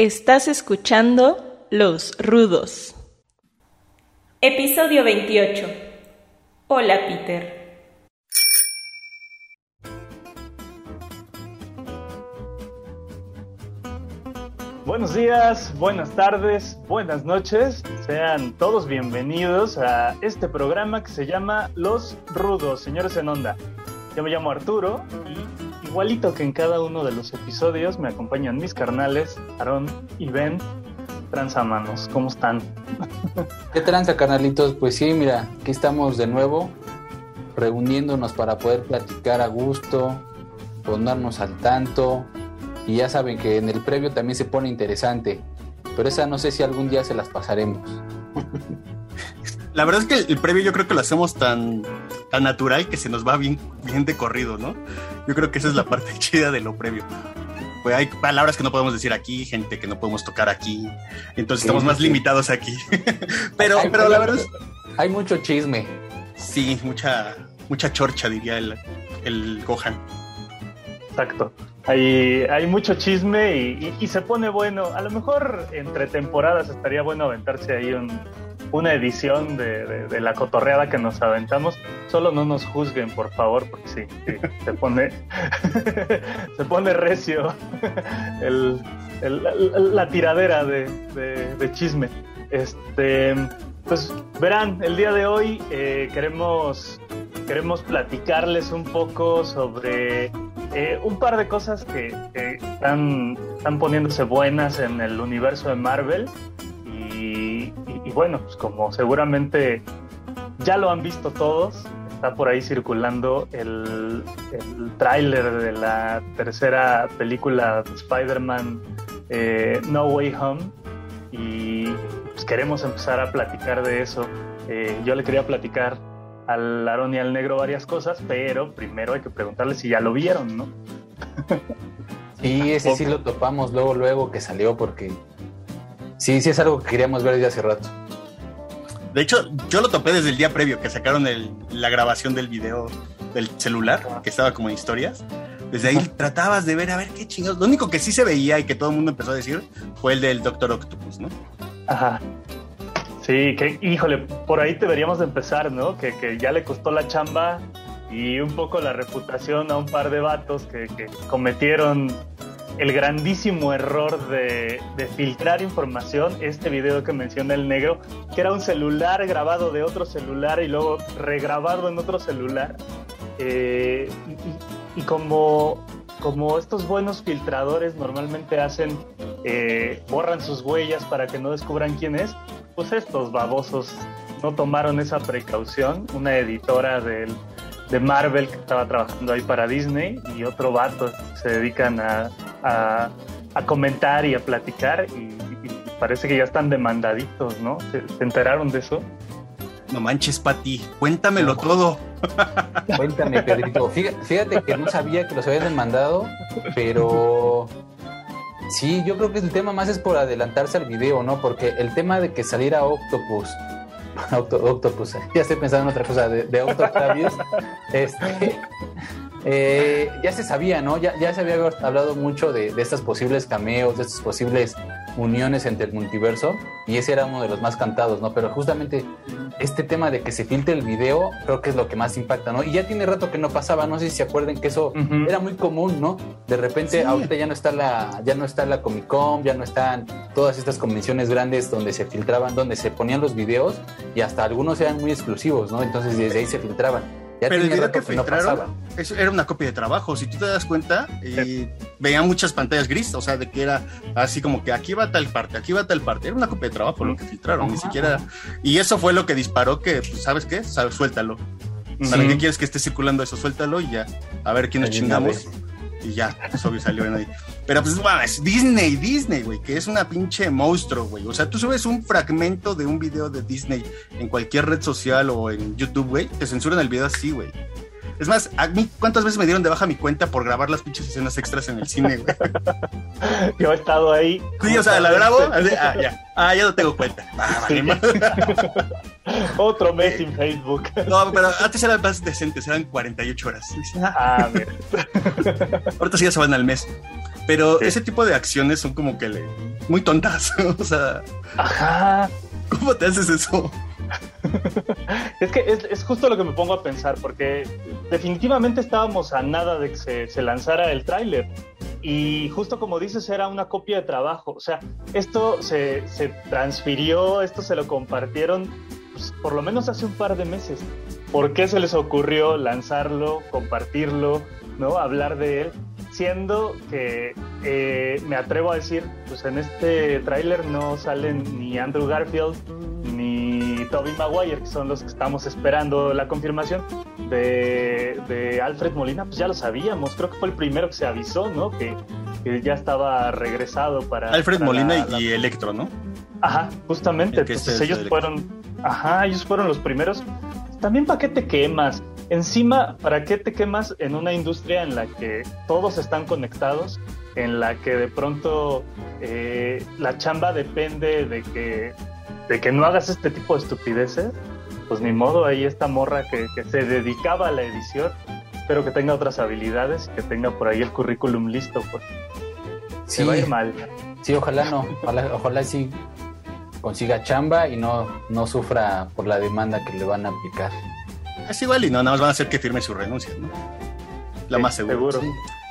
Estás escuchando Los Rudos. Episodio 28. Hola Peter. Buenos días, buenas tardes, buenas noches. Sean todos bienvenidos a este programa que se llama Los Rudos, señores en onda. Yo me llamo Arturo y Igualito que en cada uno de los episodios me acompañan mis carnales, Aaron y Ben, transamanos. ¿Cómo están? ¿Qué tranza, carnalitos? Pues sí, mira, aquí estamos de nuevo, reuniéndonos para poder platicar a gusto, ponernos al tanto. Y ya saben que en el previo también se pone interesante, pero esa no sé si algún día se las pasaremos. La verdad es que el previo yo creo que lo hacemos tan, tan natural que se nos va bien, bien de corrido, ¿no? Yo creo que esa es la parte chida de lo previo. Pues hay palabras que no podemos decir aquí, gente que no podemos tocar aquí, entonces estamos más limitados aquí. pero, pero la verdad es... Hay mucho chisme. Sí, mucha, mucha chorcha, diría el, el Gohan. Exacto. Hay, hay mucho chisme y, y, se pone bueno. A lo mejor entre temporadas estaría bueno aventarse ahí un, una edición de, la cotorreada que nos aventamos. Solo no nos juzguen, por favor, porque sí, se pone se pone recio el, la tiradera de, chisme. Este, pues verán, el día de hoy eh, queremos queremos platicarles un poco sobre eh, un par de cosas que, están, están poniéndose buenas en el universo de Marvel y, bueno, pues como seguramente ya lo han visto todos, está por ahí circulando el, el tráiler de la tercera película de Spider-Man eh, No Way Home y pues queremos empezar a platicar de eso. Eh, yo le quería platicar al Aaron y al Negro varias cosas, pero primero hay que preguntarle si ya lo vieron, ¿no? Y ese sí lo topamos luego, luego que salió porque Sí, sí es algo que queríamos ver desde hace rato. De hecho, yo lo topé desde el día previo que sacaron la grabación del video del celular, que estaba como en historias. Desde ahí tratabas de ver a ver qué chingados. Lo único que sí se veía y que todo el mundo empezó a decir fue el del Doctor Octopus, ¿no? Ajá. Sí, que híjole, por ahí deberíamos de empezar, ¿no? Que, que ya le costó la chamba y un poco la reputación a un par de vatos que, que cometieron el grandísimo error de, filtrar información, este video que menciona el negro, que era un celular grabado de otro celular y luego regrabado en otro celular. Eh, y, como, como estos buenos filtradores normalmente hacen, eh, borran sus huellas para que no descubran quién es, pues estos babosos no tomaron esa precaución. Una editora del de Marvel que estaba trabajando ahí para Disney y otro vato se dedican a, comentar y a platicar y, parece que ya están demandaditos, ¿no? ¿Se, enteraron de eso? No manches, Pati, cuéntamelo todo. Cuéntame, Pedrito. Fíjate, que no sabía que los habían demandado, pero sí, yo creo que el tema más es por adelantarse al video, ¿no? Porque el tema de que saliera Octopus Octopus, ya estoy pensando en otra cosa, de, de este, eh, ya se sabía, ¿no? Ya, ya se había hablado mucho de, de estos posibles cameos, de estas posibles uniones entre el multiverso, y ese era uno de los más cantados, ¿no? Pero justamente este tema de que se filtre el video, creo que es lo que más impacta, ¿no? Y ya tiene rato que no pasaba, no sé si se acuerden que eso era muy común, ¿no? De repente ahorita ya no está la, ya no está la Comic Con, ya no están todas estas convenciones grandes donde se filtraban, donde se ponían los videos, y hasta algunos eran muy exclusivos, ¿no? Entonces desde ahí se filtraban. Pero el video que filtraron eso era una copia de trabajo. Si tú te das cuenta, eh, veía muchas pantallas gris, o sea, de que era así como que aquí va tal parte, aquí va tal parte. Era una copia de trabajo lo que filtraron, ni siquiera. Y eso fue lo que disparó que, pues, ¿sabes qué? Suéltalo. ¿Para qué quieres que esté circulando eso? Suéltalo y ya. A ver quién nos chingamos y ya, pues obvio salió en ahí. Pero pues, es Disney, Disney, güey, que es una pinche monstruo, güey. O sea, tú subes un fragmento de un video de Disney en cualquier red social o en YouTube, güey, te censuran el video así, güey. Es más, a mí, ¿cuántas veces me dieron de baja mi cuenta por grabar las pinches escenas extras en el cine, güey? Yo he estado ahí. Sí, o sea, la grabo. ah, ya. Ah, ya no tengo cuenta. Ah, Otro mes sin Facebook. No, pero antes eran más decentes, eran 48 horas. Ah, ver. Ahorita sí ya se van al mes. Pero ese tipo de acciones son como que le, muy tontas. o sea. Ajá. ¿Cómo te haces eso? es que es, justo lo que me pongo a pensar, porque definitivamente estábamos a nada de que se, lanzara el tráiler. Y justo como dices, era una copia de trabajo. O sea, esto se, transfirió, esto se lo compartieron pues, por lo menos hace un par de meses. ¿Por qué se les ocurrió lanzarlo, compartirlo, ¿no? hablar de él? Siendo que eh, me atrevo a decir, pues en este tráiler no salen ni Andrew Garfield Toby Maguire, que son los que estamos esperando la confirmación de, Alfred Molina, pues ya lo sabíamos, creo que fue el primero que se avisó, ¿no? Que, ya estaba regresado para... Alfred Molina y Electro, ¿no? Ajá, justamente, entonces ellos fueron, ajá, ellos fueron los primeros. También para qué te quemas, encima, ¿para qué te quemas en una industria en la que todos están conectados? en la que de pronto eh, la chamba depende de que de que no hagas este tipo de estupideces, pues ni modo, ahí esta morra que, se dedicaba a la edición, espero que tenga otras habilidades y que tenga por ahí el currículum listo, pues sí, va a ir mal. Sí, ojalá no, ojalá, ojalá sí consiga chamba y no, no sufra por la demanda que le van a aplicar. Es igual y no, nada más van a hacer que firme su renuncia, ¿no? La más seguro.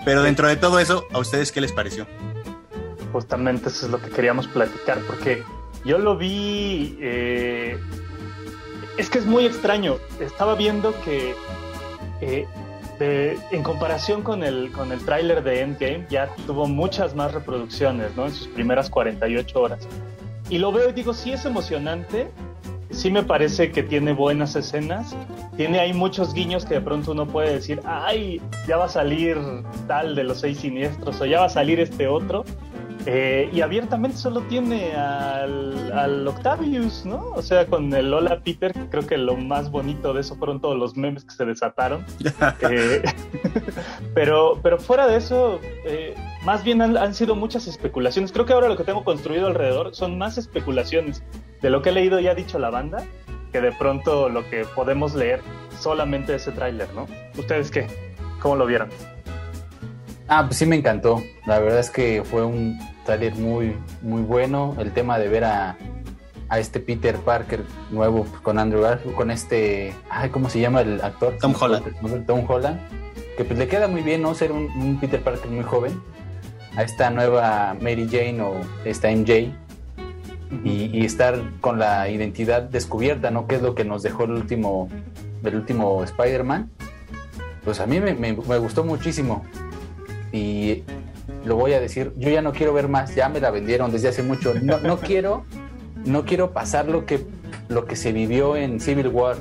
Pero dentro de todo eso, ¿a ustedes qué les pareció? Justamente eso es lo que queríamos platicar, porque yo lo vi. Eh, es que es muy extraño. Estaba viendo que. Eh, en comparación con el, con el tráiler de Endgame, ya tuvo muchas más reproducciones, ¿no? En sus primeras 48 horas. Y lo veo y digo, sí es emocionante, sí me parece que tiene buenas escenas, tiene ahí muchos guiños que de pronto uno puede decir, ay, ya va a salir tal de los seis siniestros o ya va a salir este otro, eh, y abiertamente solo tiene al, Octavius, ¿no? O sea, con el Hola Peter, creo que lo más bonito de eso fueron todos los memes que se desataron. Eh, pero, pero fuera de eso, eh, más bien han, sido muchas especulaciones. Creo que ahora lo que tengo construido alrededor son más especulaciones de lo que he leído y ha dicho la banda que de pronto lo que podemos leer solamente ese tráiler, ¿no? ¿Ustedes qué? ¿Cómo lo vieron? Ah, pues sí me encantó. La verdad es que fue un trailer muy, muy bueno. El tema de ver a, a este Peter Parker nuevo con Andrew Garfield, con este, ay, ¿cómo se llama el actor? Tom Holland. Tom Holland. Que pues le queda muy bien, ¿no? Ser un, Peter Parker muy joven. A esta nueva Mary Jane o esta MJ. Y, estar con la identidad descubierta, ¿no? Que es lo que nos dejó el último, el último Spider-Man. Pues a mí me, me gustó muchísimo y lo voy a decir, yo ya no quiero ver más, ya me la vendieron desde hace mucho. No, no quiero, no quiero pasar lo que, lo que se vivió en Civil War,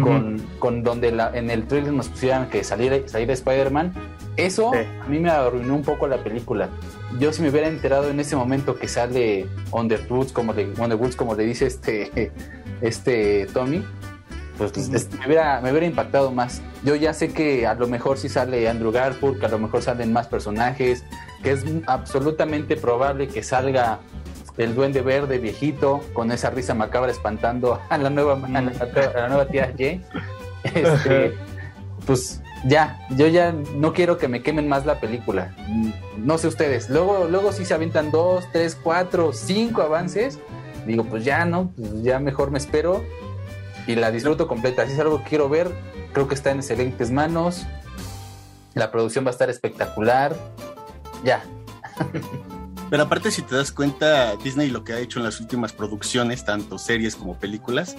con, con, donde la, en el trailer nos pusieran que salir, salir Spider-Man. Eso a mí me arruinó un poco la película. Yo si me hubiera enterado en ese momento que sale Underwoods, como le, Underwoods, como le dice este, este Tommy, pues me, hubiera, me hubiera impactado más. Yo ya sé que a lo mejor si sale Andrew Garfield, que a lo mejor salen más personajes, que es absolutamente probable que salga el duende verde viejito con esa risa macabra espantando a la nueva, a la, nueva tía Jane. Este, pues ya, yo ya no quiero que me quemen más la película. No sé ustedes. Luego, luego si se avientan dos, tres, cuatro, cinco avances, digo, pues ya no, pues ya mejor me espero y la disfruto completa. Si es algo que quiero ver, creo que está en excelentes manos. La producción va a estar espectacular. Ya. Pero aparte, si te das cuenta, Disney lo que ha hecho en las últimas producciones, tanto series como películas,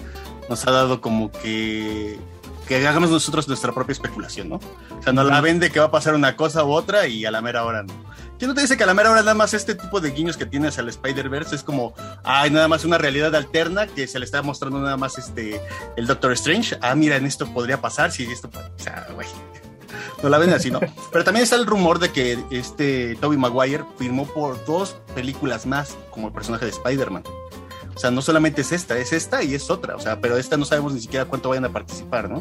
nos ha dado como que que hagamos nosotros nuestra propia especulación, ¿no? O sea, nos la vende que va a pasar una cosa u otra y a la mera hora no. ¿Quién no te dice que a la mera hora nada más este tipo de guiños que tienes al Spider-Verse es como, ay, nada más una realidad alterna que se le está mostrando nada más este, el Doctor Strange? Ah, mira, en esto podría pasar, si esto, o sea, güey. No la ven así, ¿no? Pero también está el rumor de que este Toby Maguire firmó por dos películas más como el personaje de Spider-Man. O sea, no solamente es esta, es esta y es otra. O sea, pero esta no sabemos ni siquiera cuánto vayan a participar, ¿no?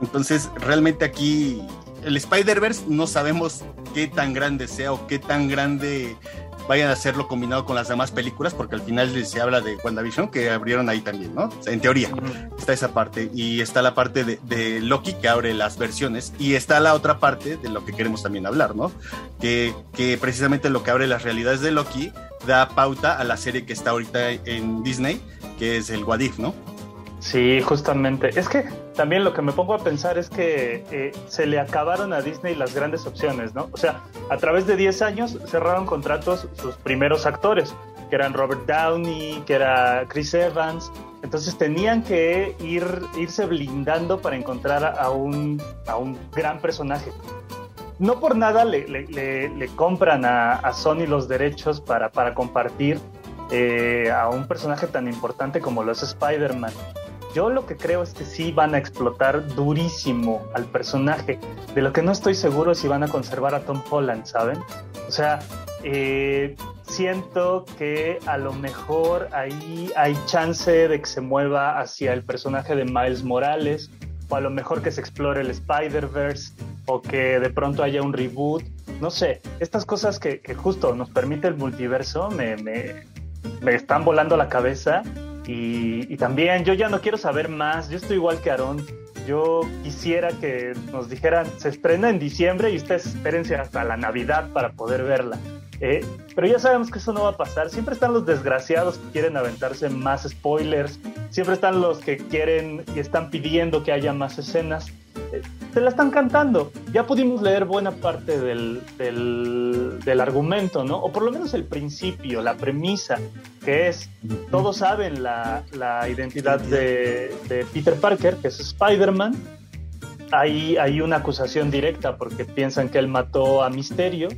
Entonces, realmente aquí el Spider-Verse no sabemos qué tan grande sea o qué tan grande vayan a hacerlo combinado con las demás películas, porque al final se habla de WandaVision, que abrieron ahí también, ¿no? en teoría, está esa parte. Y está la parte de, Loki, que abre las versiones. Y está la otra parte de lo que queremos también hablar, ¿no? Que, que precisamente lo que abre las realidades de Loki da pauta a la serie que está ahorita en Disney, que es el Wadif, ¿no? Sí, justamente. Es que también lo que me pongo a pensar es que eh, se le acabaron a Disney las grandes opciones, ¿no? O sea, a través de 10 años cerraron contratos sus primeros actores, que eran Robert Downey, que era Chris Evans. Entonces tenían que ir, irse blindando para encontrar a un, a un gran personaje. No por nada le, le, compran a, a, Sony los derechos para, para compartir eh, a un personaje tan importante como lo es Spider-Man. Yo lo que creo es que sí van a explotar durísimo al personaje. De lo que no estoy seguro es si van a conservar a Tom Holland, ¿saben? O sea, eh, siento que a lo mejor ahí hay chance de que se mueva hacia el personaje de Miles Morales, o a lo mejor que se explore el Spider-Verse, o que de pronto haya un reboot. No sé, estas cosas que, justo nos permite el multiverso me, me, me están volando la cabeza y, también yo ya no quiero saber más, yo estoy igual que Aarón. Yo quisiera que nos dijeran, se estrena en diciembre y ustedes espérense hasta la Navidad para poder verla. Eh, pero ya sabemos que eso no va a pasar. Siempre están los desgraciados que quieren aventarse más spoilers. Siempre están los que quieren y están pidiendo que haya más escenas se la están cantando. Ya pudimos leer buena parte del, del, argumento, ¿no? O por lo menos el principio, la premisa, que es, todos saben la, la identidad de, de, Peter Parker, que es Spider-Man. Hay, hay una acusación directa porque piensan que él mató a Misterio.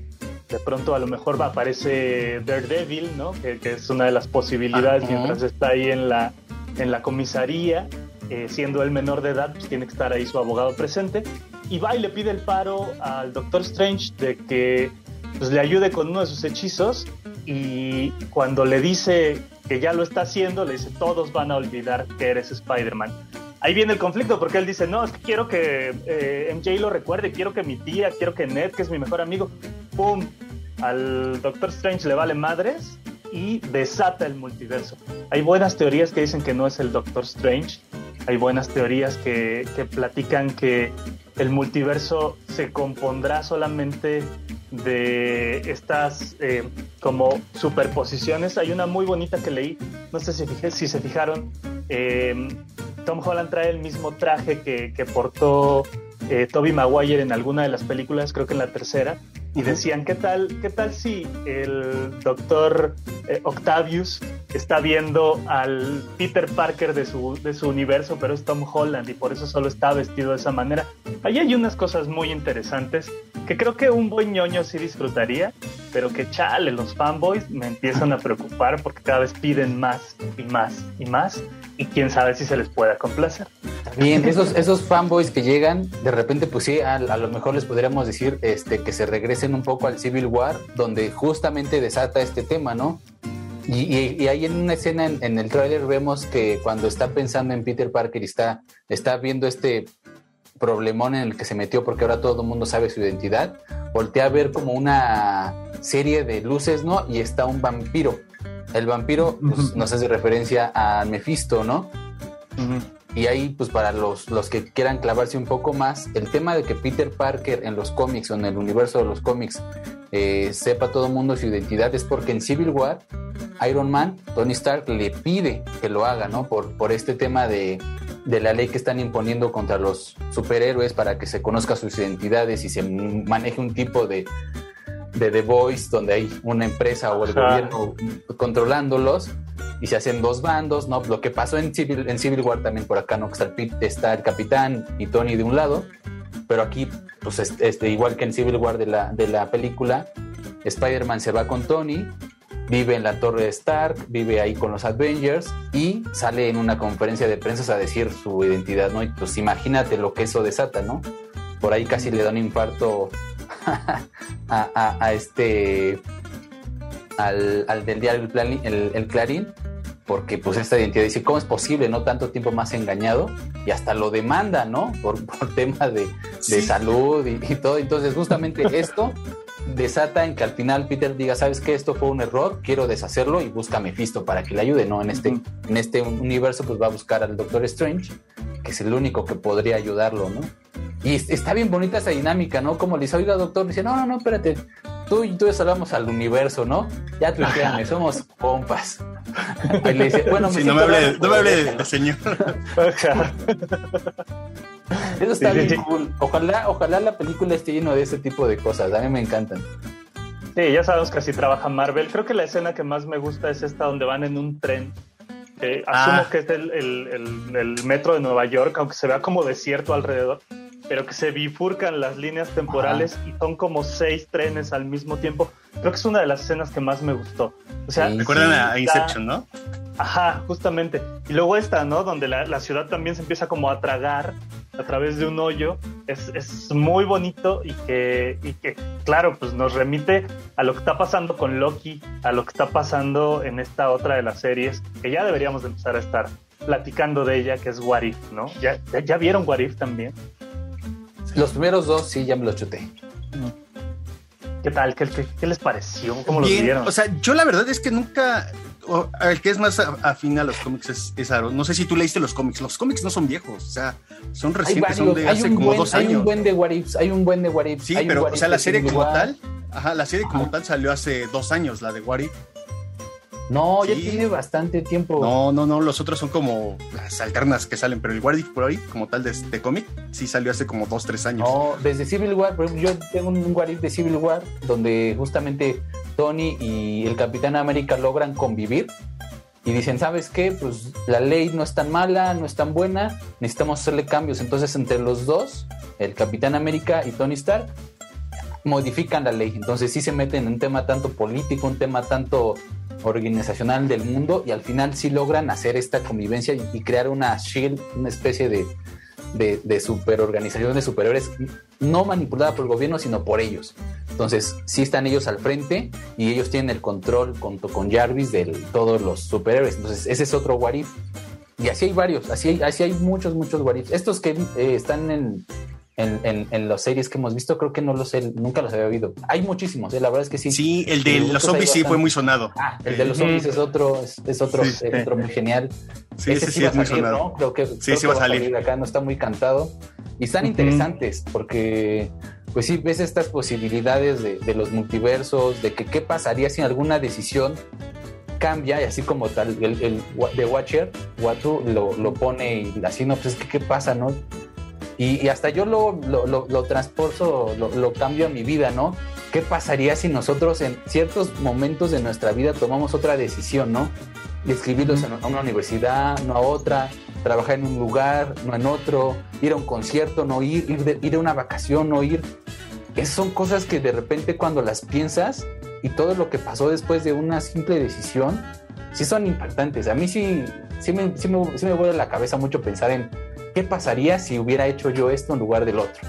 De pronto a lo mejor aparece Daredevil, ¿no? Que, que es una de las posibilidades mientras está ahí en la, en la comisaría eh, siendo el menor de edad, pues tiene que estar ahí su abogado presente. Y va y le pide el paro al Doctor Strange de que pues, le ayude con uno de sus hechizos. Y cuando le dice que ya lo está haciendo, le dice: Todos van a olvidar que eres Spider-Man. Ahí viene el conflicto porque él dice: No, es que quiero que eh, MJ lo recuerde, quiero que mi tía, quiero que Ned, que es mi mejor amigo, ¡pum! Al Doctor Strange le vale madres y desata el multiverso. Hay buenas teorías que dicen que no es el Doctor Strange, hay buenas teorías que, platican que el multiverso se compondrá solamente de estas eh, como superposiciones. Hay una muy bonita que leí, no sé si, si se fijaron, eh, Tom Holland trae el mismo traje que, que portó eh, Toby Maguire en alguna de las películas, creo que en la tercera, y decían, ¿qué tal, qué tal si el doctor eh, Octavius está viendo al Peter Parker de su, de su universo, pero es Tom Holland y por eso solo está vestido de esa manera? Ahí hay unas cosas muy interesantes que creo que un buen ñoño sí disfrutaría, pero que chale, los fanboys me empiezan a preocupar porque cada vez piden más y más y más y quién sabe si se les pueda complacer. Bien, esos, esos fanboys que llegan, de repente, pues sí, a, lo mejor les podríamos decir este, que se regresen un poco al Civil War, donde justamente desata este tema, ¿no? Y, y, ahí en una escena en, el tráiler vemos que cuando está pensando en Peter Parker y está, está viendo este problemón en el que se metió porque ahora todo el mundo sabe su identidad, voltea a ver como una serie de luces, ¿no? Y está un vampiro. El vampiro pues, nos hace referencia a Mephisto, ¿no? Y ahí, pues para los, los que quieran clavarse un poco más, el tema de que Peter Parker en los cómics o en el universo de los cómics eh, sepa todo el mundo su identidad es porque en Civil War, Iron Man, Tony Stark le pide que lo haga, ¿no? Por, por este tema de, de la ley que están imponiendo contra los superhéroes para que se conozca sus identidades y se maneje un tipo de, de The Voice, donde hay una empresa o el gobierno controlándolos y se hacen dos bandos, ¿no? Lo que pasó en Civil, en Civil War también por acá, ¿no? Está el, capitán y Tony de un lado, pero aquí, pues este, igual que en Civil War de la, de la película, Spider-Man se va con Tony, vive en la torre de Stark, vive ahí con los Avengers y sale en una conferencia de prensa a decir su identidad, ¿no? Y pues imagínate lo que eso desata, ¿no? Por ahí casi le da un infarto a, este al, del diario el, Clarín, porque pues esta identidad dice, ¿cómo es posible no tanto tiempo más engañado? Y hasta lo demanda, ¿no? Por, por tema de de salud y, todo. Entonces, justamente esto desata en que al final Peter diga, ¿sabes qué? Esto fue un error, quiero deshacerlo y busca a Mephisto para que le ayude, ¿no? En este, en este universo, pues va a buscar al Doctor Strange, que es el único que podría ayudarlo, ¿no? Y está bien bonita esa dinámica, ¿no? Como le dice, oiga, doctor, dice, no, no, no, espérate, tú y tú salvamos al universo, ¿no? Ya tú somos compas. Y le dice, bueno, me no me hable, no me hable de, señor. Eso está bien cool. Ojalá, ojalá la película esté lleno de ese tipo de cosas. A mí me encantan. Sí, ya sabemos que así trabaja Marvel. Creo que la escena que más me gusta es esta donde van en un tren. asumo ah. que es el, el, metro de Nueva York, aunque se vea como desierto alrededor, pero que se bifurcan las líneas temporales y son como seis trenes al mismo tiempo. Creo que es una de las escenas que más me gustó. O sea, recuerdan a Inception, ¿no? Ajá, justamente. Y luego esta, ¿no? Donde la, la, ciudad también se empieza como a tragar a través de un hoyo. Es, es muy bonito y que, y que, claro, pues nos remite a lo que está pasando con Loki, a lo que está pasando en esta otra de las series, que ya deberíamos empezar a estar platicando de ella, que es What If, ¿no? ¿Ya, ya, vieron What If también? Los primeros dos sí, ya me los chuté. ¿Qué tal? ¿Qué, qué, les pareció? ¿Cómo lo vieron? O sea, yo la verdad es que nunca el que es más afín a los cómics es, es, Aaron. No sé si tú leíste los cómics. Los cómics no son viejos, o sea, son recientes, son de hace como dos años. Hay un buen de What hay un buen de What Sí, pero, o sea, la serie como tal, ajá, la serie como tal salió hace dos años, la de What no, ya tiene bastante tiempo. No, no, no, los otros son como las alternas que salen, pero el por ahí, como tal de, cómic, sí salió hace como dos, tres años. No, desde Civil War, por ejemplo, yo tengo un What de Civil War donde justamente Tony y el Capitán América logran convivir y dicen, ¿sabes qué? Pues la ley no es tan mala, no es tan buena, necesitamos hacerle cambios. Entonces, entre los dos, el Capitán América y Tony Stark, modifican la ley. Entonces, sí se meten en un tema tanto político, un tema tanto organizacional del mundo y al final sí logran hacer esta convivencia y, crear una shield, una especie de, de, de superorganización de superhéroes no manipulada por el gobierno, sino por ellos. Entonces, sí están ellos al frente y ellos tienen el control junto con Jarvis de todos los superhéroes. Entonces, ese es otro Warif. Y así hay varios, así hay, así hay muchos, muchos Warifs. Estos que eh, están en, en, en, las series que hemos visto, creo que no los sé, nunca los había oído. Hay muchísimos, ¿eh? la verdad es que sí. Sí, el de los zombies sí fue muy sonado. Ah, el de los zombies es otro, es, otro, otro muy genial. Sí, ese, sí, va a salir, ¿no? Creo que, sí, sí va a salir. Acá no está muy cantado. Y están interesantes porque, pues sí, ves estas posibilidades de, de los multiversos, de que qué pasaría si alguna decisión cambia y así como tal el, el The Watcher Watu lo, lo pone y así no pues es que qué pasa no y, hasta yo lo, lo, lo, lo transporto, lo, cambio a mi vida, ¿no? ¿Qué pasaría si nosotros en ciertos momentos de nuestra vida tomamos otra decisión, ¿no? De escribirlos a una universidad, no a otra, trabajar en un lugar, no en otro, ir a un concierto, no ir, ir, ir a una vacación, no ir. Esas son cosas que de repente cuando las piensas y todo lo que pasó después de una simple decisión, sí son impactantes. A mí sí, sí me, sí me, sí me vuelve la cabeza mucho pensar en ¿qué pasaría si hubiera hecho yo esto en lugar del otro?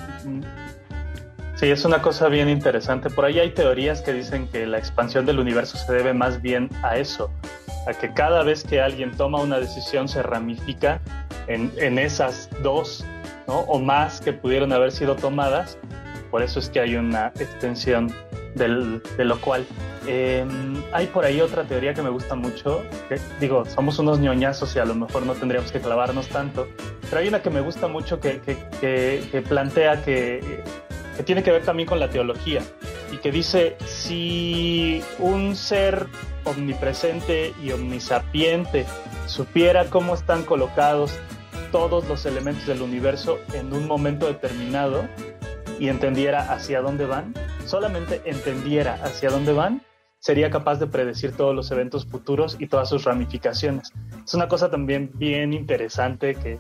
Sí, es una cosa bien interesante. Por ahí hay teorías que dicen que la expansión del universo se debe más bien a eso, a que cada vez que alguien toma una decisión se ramifica en, en esas dos o más que pudieron haber sido tomadas. Por eso es que hay una extensión de lo cual. Em, hay por ahí otra teoría que me gusta mucho, digo, somos unos ñoñazos y a lo mejor no tendríamos que clavarnos tanto, pero hay una que me gusta mucho que plantea que, que tiene que ver también con la teología y que dice, si un ser omnipresente y omnisapiente supiera cómo están colocados todos los elementos del universo en un momento determinado y entendiera hacia dónde van, solamente entendiera hacia dónde van, sería capaz de predecir todos los eventos futuros y todas sus ramificaciones. Es una cosa también bien interesante que,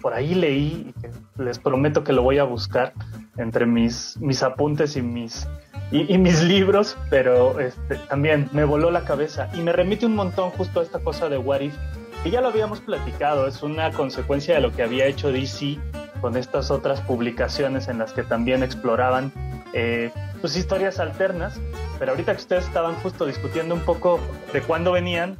por ahí leí y les prometo que lo voy a buscar entre mis, mis apuntes y mis, y, mis libros, pero este, también me voló la cabeza y me remite un montón justo a esta cosa de What If, que ya lo habíamos platicado, es una consecuencia de lo que había hecho DC con estas otras publicaciones en las que también exploraban eh, pues historias alternas, pero ahorita que ustedes estaban justo discutiendo un poco de cuándo venían,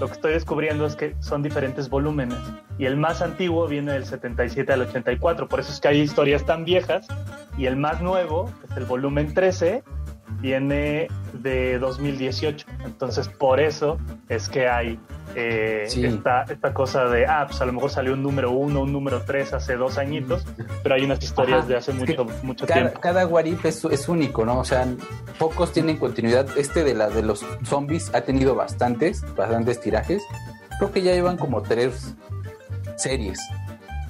lo que estoy descubriendo es que son diferentes volúmenes. Y el más antiguo viene del 77 al 84, por eso es que hay historias tan viejas. Y el más nuevo, es el volumen 13, viene de 2018. Entonces, por eso es que hay eh, esta, esta, cosa de, ah, pues a lo mejor salió un número uno, un número tres hace dos añitos, pero hay unas historias de hace mucho, mucho tiempo. Cada Warif es, es, único, ¿no? O sea, pocos tienen continuidad. Este de, la, de los zombies ha tenido bastantes, bastantes tirajes. Creo que ya llevan como tres series.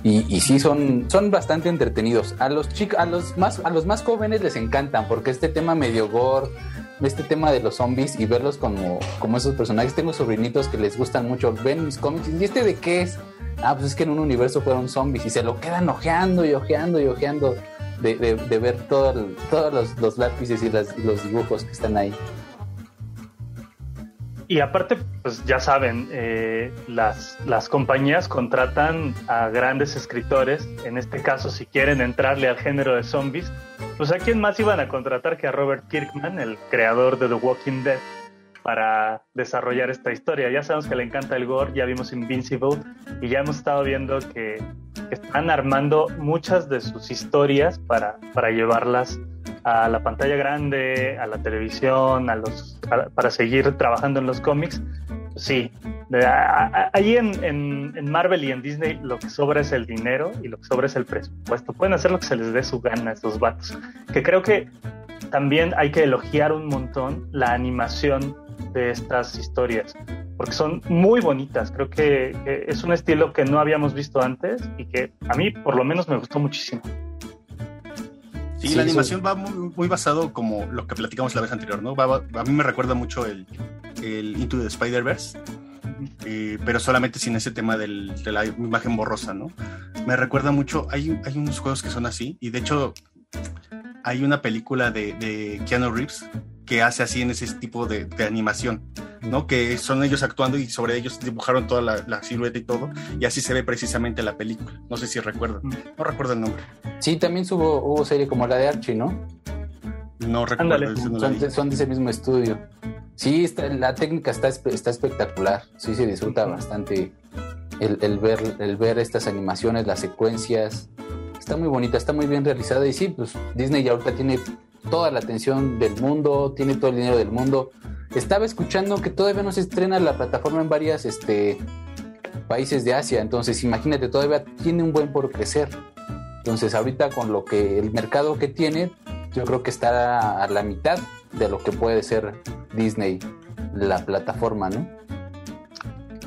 Y, y, sí son, son bastante entretenidos. A los chicos, a los más, a los más jóvenes les encantan, porque este tema medio gore, este tema de los zombies y verlos como, como esos personajes. Tengo sobrinitos que les gustan mucho, ven mis cómics y este de qué es? Ah, pues es que en un universo fueron zombies y se lo quedan ojeando y ojeando y ojeando de, de, ver todos los, los, lápices y los dibujos que están ahí. Y aparte, pues ya saben, eh, las, las compañías contratan a grandes escritores, en este caso si quieren entrarle al género de zombies, pues a quién más iban a contratar que a Robert Kirkman, el creador de The Walking Dead, para desarrollar esta historia. Ya sabemos que le encanta el gore, ya vimos Invincible y ya hemos estado viendo que están armando muchas de sus historias para, para llevarlas a la pantalla grande, a la televisión, a los, para seguir trabajando en los cómics, sí. Ahí en, en, Marvel y en Disney lo que sobra es el dinero y lo que sobra es el presupuesto. Pueden hacer lo que se les dé su gana a estos vatos. Que creo que también hay que elogiar un montón la animación de estas historias, porque son muy bonitas. Creo que es un estilo que no habíamos visto antes y que a mí por lo menos me gustó muchísimo. Sí, la animación va muy, basado como lo que platicamos la vez anterior, ¿no? a mí me recuerda mucho el, el Into the Spider-Verse, eh, pero solamente sin ese tema de la imagen borrosa, ¿no? Me recuerda mucho, hay, hay unos juegos que son así, y de hecho hay una película de, de Keanu Reeves que hace así en ese tipo de, animación, ¿no? Que son ellos actuando y sobre ellos dibujaron toda la, silueta y todo, y así se ve precisamente la película. No sé si recuerdan, no recuerdo el nombre. Sí, también hubo, hubo serie como la de Archie, ¿no? No recuerdo. son, de ese mismo estudio. Sí, la técnica está, está espectacular, sí se disfruta bastante el, ver, el ver estas animaciones, las secuencias. Está muy bonita, está muy bien realizada y sí, pues Disney ya ahorita tiene toda la atención del mundo, tiene todo el dinero del mundo. Estaba escuchando que todavía no se estrena la plataforma en varios este, países de Asia, entonces imagínate, todavía tiene un buen por crecer. Entonces ahorita con lo que el mercado que tiene, yo creo que está a la mitad de lo que puede ser Disney, la plataforma, ¿no?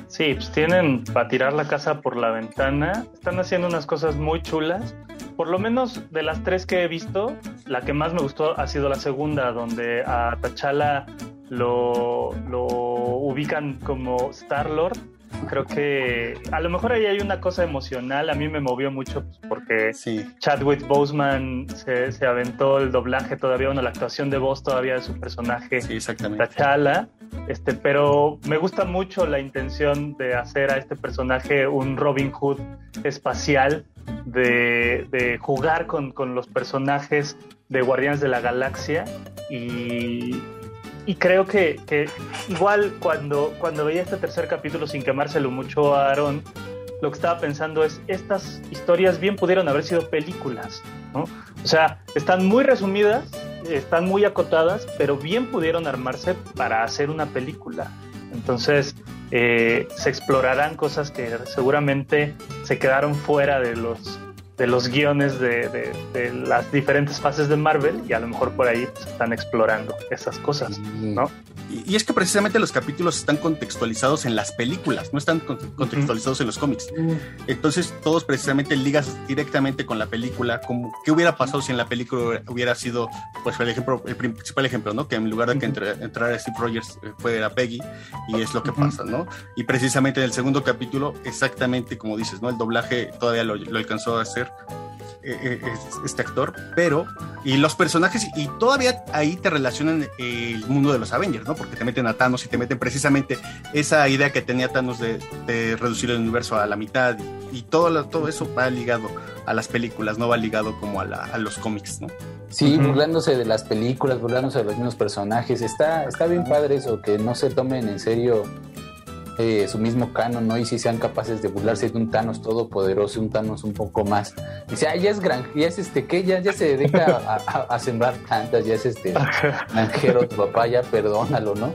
Sí, pues tienen para tirar la casa por la ventana, están haciendo unas cosas muy chulas por lo menos de las tres que he visto, la que más me gustó ha sido la segunda, donde a T'Challa lo, lo ubican como Star-Lord. Creo que a lo mejor ahí hay una cosa emocional. A mí me movió mucho pues, porque Chadwick Boseman se, se, aventó el doblaje todavía, bueno, la actuación de voz todavía de su personaje sí, exactamente. T'Challa. Este, pero me gusta mucho la intención de hacer a este personaje un Robin Hood espacial de, jugar con, los personajes de Guardianes de la Galaxia y, creo que, igual cuando, cuando veía este tercer capítulo sin quemárselo mucho a Aaron, lo que estaba pensando es, estas historias bien pudieron haber sido películas, ¿no? O sea, están muy resumidas, están muy acotadas, pero bien pudieron armarse para hacer una película. Entonces, eh, se explorarán cosas que seguramente se quedaron fuera de los de los guiones de, las diferentes fases de Marvel y a lo mejor por ahí pues, están explorando esas cosas, ¿no? Y, es que precisamente los capítulos están contextualizados en las películas, no están contextualizados en los cómics. Entonces todos precisamente ligas directamente con la película, como qué hubiera pasado si en la película hubiera sido, pues el ejemplo, el principal ejemplo, ¿no? Que en lugar de que entrara Steve Rogers eh, fuera Peggy y es lo que pasa, ¿no? Y precisamente en el segundo capítulo, exactamente como dices, ¿no? El doblaje todavía lo, lo alcanzó a hacer este actor, pero y los personajes y todavía ahí te relacionan el mundo de los Avengers, ¿no? Porque te meten a Thanos y te meten precisamente esa idea que tenía Thanos de, reducir el universo a la mitad y, todo, todo eso va ligado a las películas, no va ligado como a, los cómics, ¿no? Sí, burlándose de las películas, burlándose de los mismos personajes. Está, está bien padre eso, que no se tomen en serio eh, su mismo canon, ¿no? Y si sean capaces de burlarse de un Thanos todopoderoso, un Thanos un poco más. Dice, ah, ya es gran, ya es este, ¿qué? Ya, ya se dedica a, sembrar plantas, ya es este granjero tu papá, ya perdónalo, ¿no?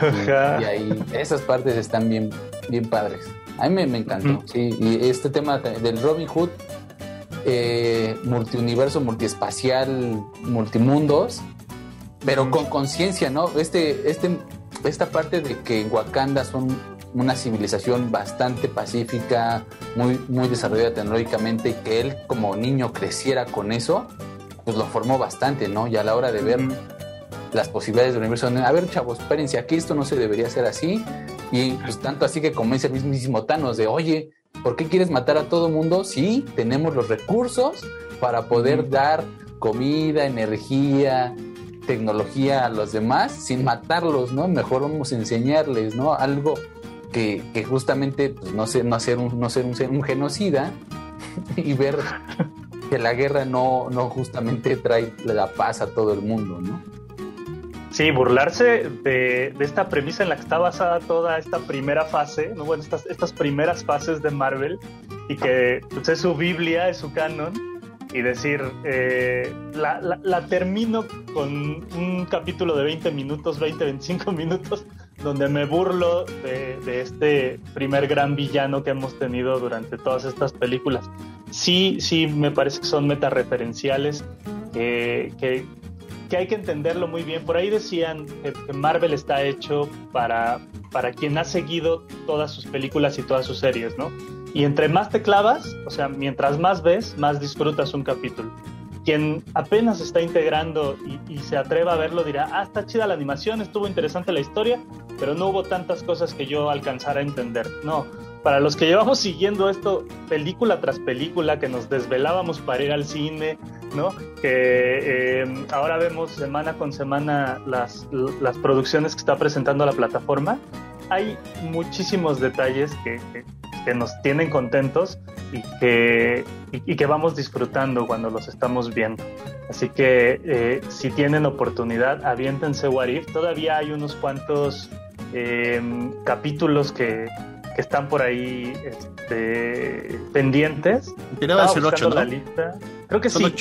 Y, ahí, esas partes están bien, bien padres. A mí me, encantó, sí. Y este tema del Robin Hood, eh, multiuniverso, multiespacial, multimundos, pero con conciencia, ¿no? Este, este esta parte de que en Wakanda son una civilización bastante pacífica, muy, muy desarrollada tecnológicamente, y que él como niño creciera con eso, pues lo formó bastante, ¿no? Y a la hora de ver las posibilidades del universo, a ver, chavos, espérense, aquí esto no se debería hacer así, y pues tanto así que convence el mismísimo Thanos de, oye, ¿por qué quieres matar a todo mundo si tenemos los recursos para poder dar comida, energía, tecnología a los demás sin matarlos, ¿no? Mejor vamos a enseñarles, ¿no? Algo que, justamente pues, no ser, un, genocida y ver que la guerra no, justamente trae la paz a todo el mundo, ¿no? Sí, burlarse de, esta premisa en la que está basada toda esta primera fase, ¿no? bueno, estas, estas primeras fases de Marvel, y que pues, es su Biblia, es su canon, y decir, eh, la, la, termino con un capítulo de 20 minutos, 20, 25 minutos, donde me burlo de, de, este primer gran villano que hemos tenido durante todas estas películas. Sí, sí, me parece que son metareferenciales, que, que, que hay que entenderlo muy bien. Por ahí decían que, que Marvel está hecho para, para quien ha seguido todas sus películas y todas sus series, ¿no? Y entre más te clavas, o sea, mientras más ves, más disfrutas un capítulo. Quien apenas está integrando y, se atreva a verlo dirá, ah, está chida la animación, estuvo interesante la historia, pero no hubo tantas cosas que yo alcanzara a entender. No, para los que llevamos siguiendo esto película tras película, que nos desvelábamos para ir al cine, ¿no? Que eh, ahora vemos semana con semana las, las producciones que está presentando la plataforma, hay muchísimos detalles que, que nos tienen contentos y que, y, que vamos disfrutando cuando los estamos viendo. Así que eh, si tienen oportunidad, aviéntense What If. Todavía hay unos cuantos eh, capítulos que, que, están por ahí este, pendientes. Tiene el 8, ¿no? la lista. Creo que sí.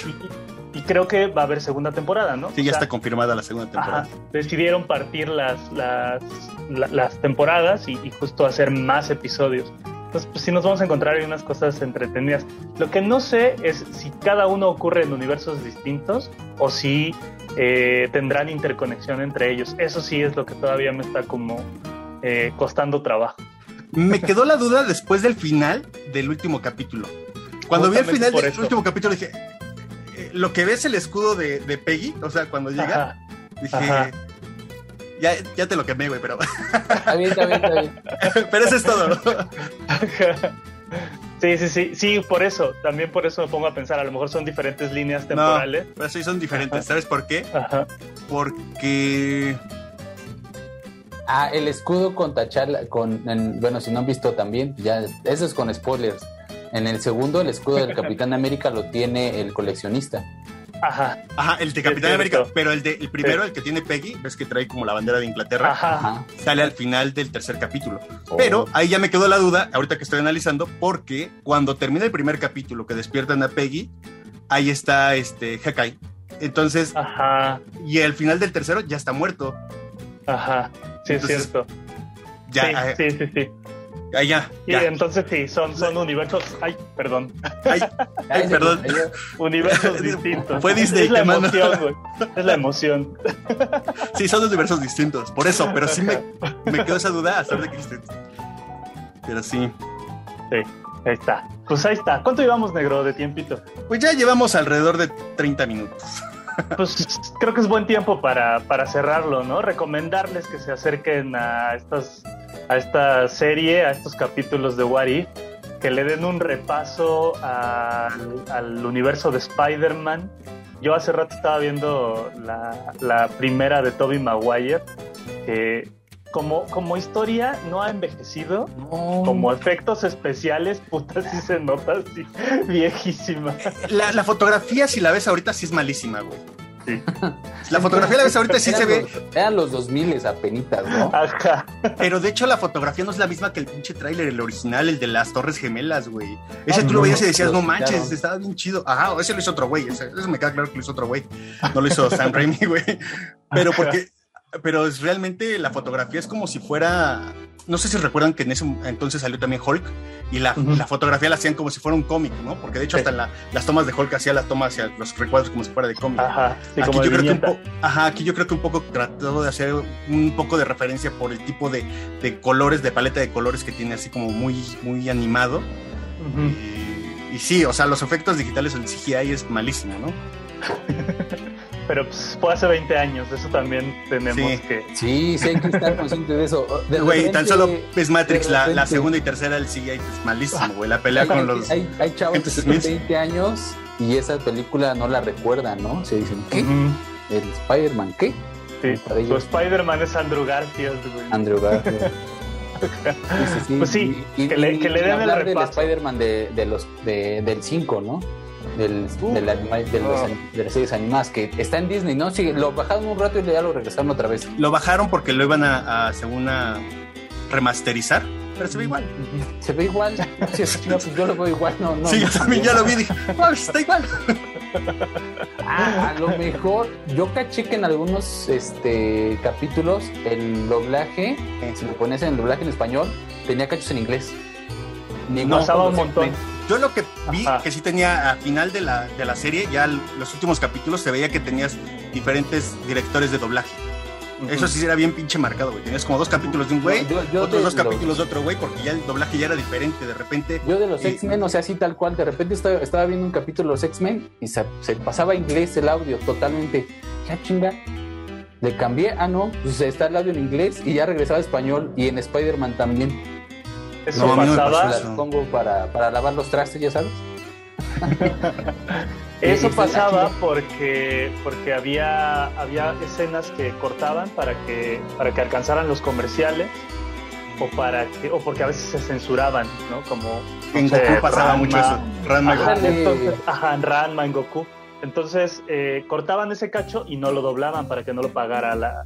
Creo que va a haber segunda temporada, ¿no? Sí, ya está confirmada la segunda temporada. decidieron partir las, las, las temporadas y, y justo hacer más episodios. Entonces, pues sí nos vamos a encontrar en unas cosas entretenidas. Lo que no sé es si cada uno ocurre en universos distintos o si eh, tendrán interconexión entre ellos. Eso sí es lo que todavía me está como eh, costando trabajo. Me quedó la duda después del final del último capítulo. Cuando vi el final del último capítulo dije, lo que ves el escudo de, Peggy, o sea, cuando llega, dije, ya, ya te lo quemé, güey, pero. Está bien, está bien, está bien. pero eso es todo, ¿no? Sí, sí, sí, sí, por eso, también por eso me pongo a pensar, a lo mejor son diferentes líneas temporales. No, pero sí son diferentes, ¿sabes por qué? Ajá. Porque... Ah, el escudo con tacharla, con, bueno, si no han visto también, ya, eso es con spoilers. En el segundo, el escudo del Capitán América lo tiene el coleccionista. Ajá. Ajá, el de Capitán América, pero el de el primero, el que tiene Peggy, ves que trae como la bandera de Inglaterra, Ajá. sale al final del tercer capítulo. Oh. Pero ahí ya me quedó la duda, ahorita que estoy analizando, porque cuando termina el primer capítulo que despiertan a Peggy, ahí está este Hakai. Entonces, Ajá. y el final del tercero ya está muerto. Ajá, sí, es cierto. Ya, sí, sí, sí. Ya, Y entonces sí, son, son universos. Ay, perdón. Ay, ay perdón. universos distintos. Fue Disney. Es la emoción, güey. Es la emoción. Sí, son universos distintos. Por eso, pero sí me, me quedó esa duda hasta de que Pero sí. Sí, ahí está. Pues ahí está. ¿Cuánto llevamos, negro, de tiempito? Pues ya llevamos alrededor de 30 minutos. Pues creo que es buen tiempo para, para cerrarlo, ¿no? Recomendarles que se acerquen a estas a esta serie, a estos capítulos de What If, que le den un repaso al, universo de Spider-Man. Yo hace rato estaba viendo la, primera de Tobey Maguire, que como, como historia no ha envejecido, como efectos especiales, puta, sí se nota así, viejísima. La, la, fotografía, si la ves ahorita, sí es malísima, güey. La fotografía la ves ahorita sí se ve. Eran los 2000 apenitas, ¿no? Ajá. Pero de hecho la fotografía no es la misma que el pinche tráiler, el original, el de las Torres Gemelas, güey. Ese tú lo veías y decías, no manches, estaba bien chido. Ajá, ese lo hizo otro güey. Ese, me queda claro que lo hizo otro güey. No lo hizo Sam Raimi, güey. Pero porque pero es realmente la fotografía es como si fuera no sé si recuerdan que en ese entonces salió también Hulk y la, la fotografía la hacían como si fuera un cómic, ¿no? Porque de hecho hasta la, las tomas de Hulk hacía las tomas hacia los recuadros como si fuera de cómic. Ajá, aquí, yo creo que un ajá, aquí yo creo que un poco trató de hacer un poco de referencia por el tipo de, de colores, de paleta de colores que tiene así como muy, muy animado. y, y, sí, o sea, los efectos digitales, el CGI es malísimo, ¿no? pero pues, fue hace 20 años, eso también tenemos que... Sí, sí hay que estar conscientes de eso. Güey, tan solo es Matrix, la, la, segunda y tercera del CGI es malísimo, güey, la pelea con los... Hay, hay chavos que tienen 20 años y esa película no la recuerdan, ¿no? Se dicen, ¿qué? ¿El Spider-Man qué? Sí, su Spider-Man es Andrew Garfield, güey. Andrew Garfield. sí, sí, pues sí, y, que, le, que le den el repaso. del Spider-Man de, de los, de, del 5, ¿no? Del, de, la, de, los, oh. de, las series animadas que está en Disney, ¿no? Sí, lo bajaron un rato y ya lo regresaron otra vez. Lo bajaron porque lo iban a, a según a remasterizar, pero se ve igual. Se ve igual. Sí, no, pues yo lo veo igual, no, no. Sí, yo también ya lo vi está igual. Ah, a lo mejor yo caché que en algunos este, capítulos el doblaje, si lo pones en el doblaje en español, tenía cachos en inglés. Ni Pasaba un montón. Yo lo que vi, que sí tenía a final de la, de la serie, ya los últimos capítulos, se veía que tenías diferentes directores de doblaje. Eso sí era bien pinche marcado, güey. Tenías como dos capítulos de un güey, otros dos capítulos de otro güey, porque ya el doblaje ya era diferente. De repente. Yo de los X-Men, o sea, así tal cual, de repente estaba, estaba viendo un capítulo de los X-Men y se, se, pasaba inglés el audio totalmente. Ya chinga. Le cambié, ah, no, pues está el audio en inglés y ya regresaba a español y en Spider-Man también. Eso pasaba. Las pongo para, para lavar los trastes, ya sabes. Eso pasaba porque, porque había, había escenas que cortaban para que, para que alcanzaran los comerciales o para que, o porque a veces se censuraban, ¿no? Como en Goku pasaba mucho eso. Ranma ajá, Goku. Entonces, ajá, en Ranma, en Goku. Entonces eh, cortaban ese cacho y no lo doblaban para que no lo pagara la,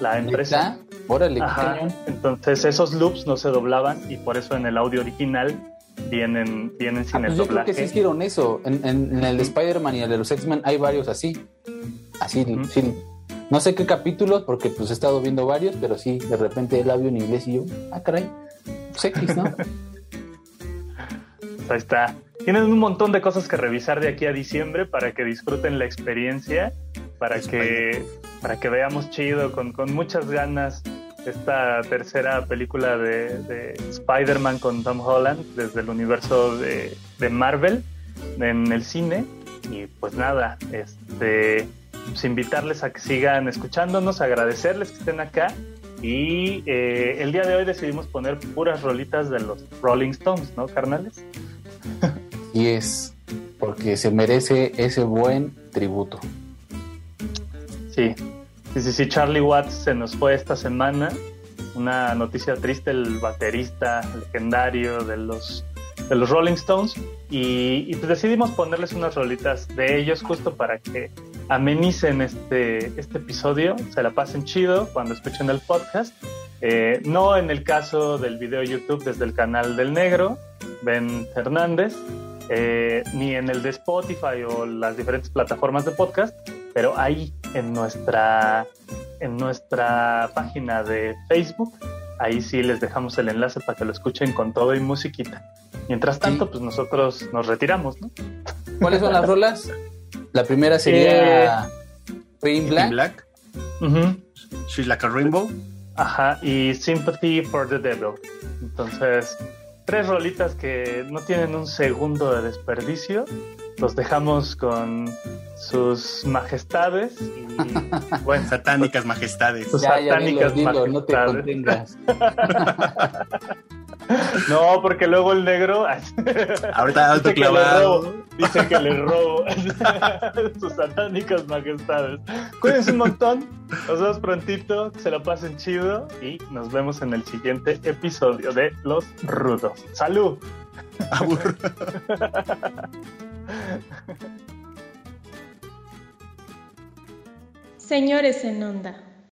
la empresa. Órale, Entonces esos loops no se doblaban y por eso en el audio original vienen, vienen sin ah, el pues doblaje. Yo creo que sí hicieron eso. En, en, el de Spider-Man y el de los X-Men hay varios así. Así, sí. No sé qué capítulos, porque pues he estado viendo varios, pero sí, de repente el audio en inglés y yo, ah, caray, pues X, ¿no? Ahí está. Tienen un montón de cosas que revisar de aquí a diciembre para que disfruten la experiencia, para que, para que veamos chido, con, con muchas ganas, esta tercera película de, de Spider-Man con Tom Holland desde el universo de, de, Marvel en el cine. Y pues nada, este, pues invitarles a que sigan escuchándonos, agradecerles que estén acá. Y eh, el día de hoy decidimos poner puras rolitas de los Rolling Stones, ¿no, carnales? Y es porque se merece ese buen tributo. Sí, sí, sí, sí, Charlie Watts se nos fue esta semana. Una noticia triste, el baterista legendario de los, de los Rolling Stones. Y, pues decidimos ponerles unas rolitas de ellos justo para que amenicen este, este episodio, se la pasen chido cuando escuchen el podcast. Eh, no en el caso del video YouTube desde el canal del negro, Ben Fernández, eh, ni en el de Spotify o las diferentes plataformas de podcast, pero ahí en nuestra, en nuestra página de Facebook, ahí sí les dejamos el enlace para que lo escuchen con todo y musiquita. Mientras tanto, pues nosotros nos retiramos, ¿no? ¿Cuáles son las rolas? La primera sería eh, Black. Black. She's Like a Rainbow. Ajá, y Sympathy for the Devil. Entonces, tres rolitas que no tienen un segundo de desperdicio. Los dejamos con sus majestades y bueno, satánicas majestades. Sus satánicas majestades. no te contengas. No, porque luego el negro. Ahorita alto clavado. Dice que le robo. Sus satánicas majestades. Cuídense un montón. Nos vemos prontito. Se lo pasen chido. Y nos vemos en el siguiente episodio de Los Rudos. ¡Salud! Señores en onda.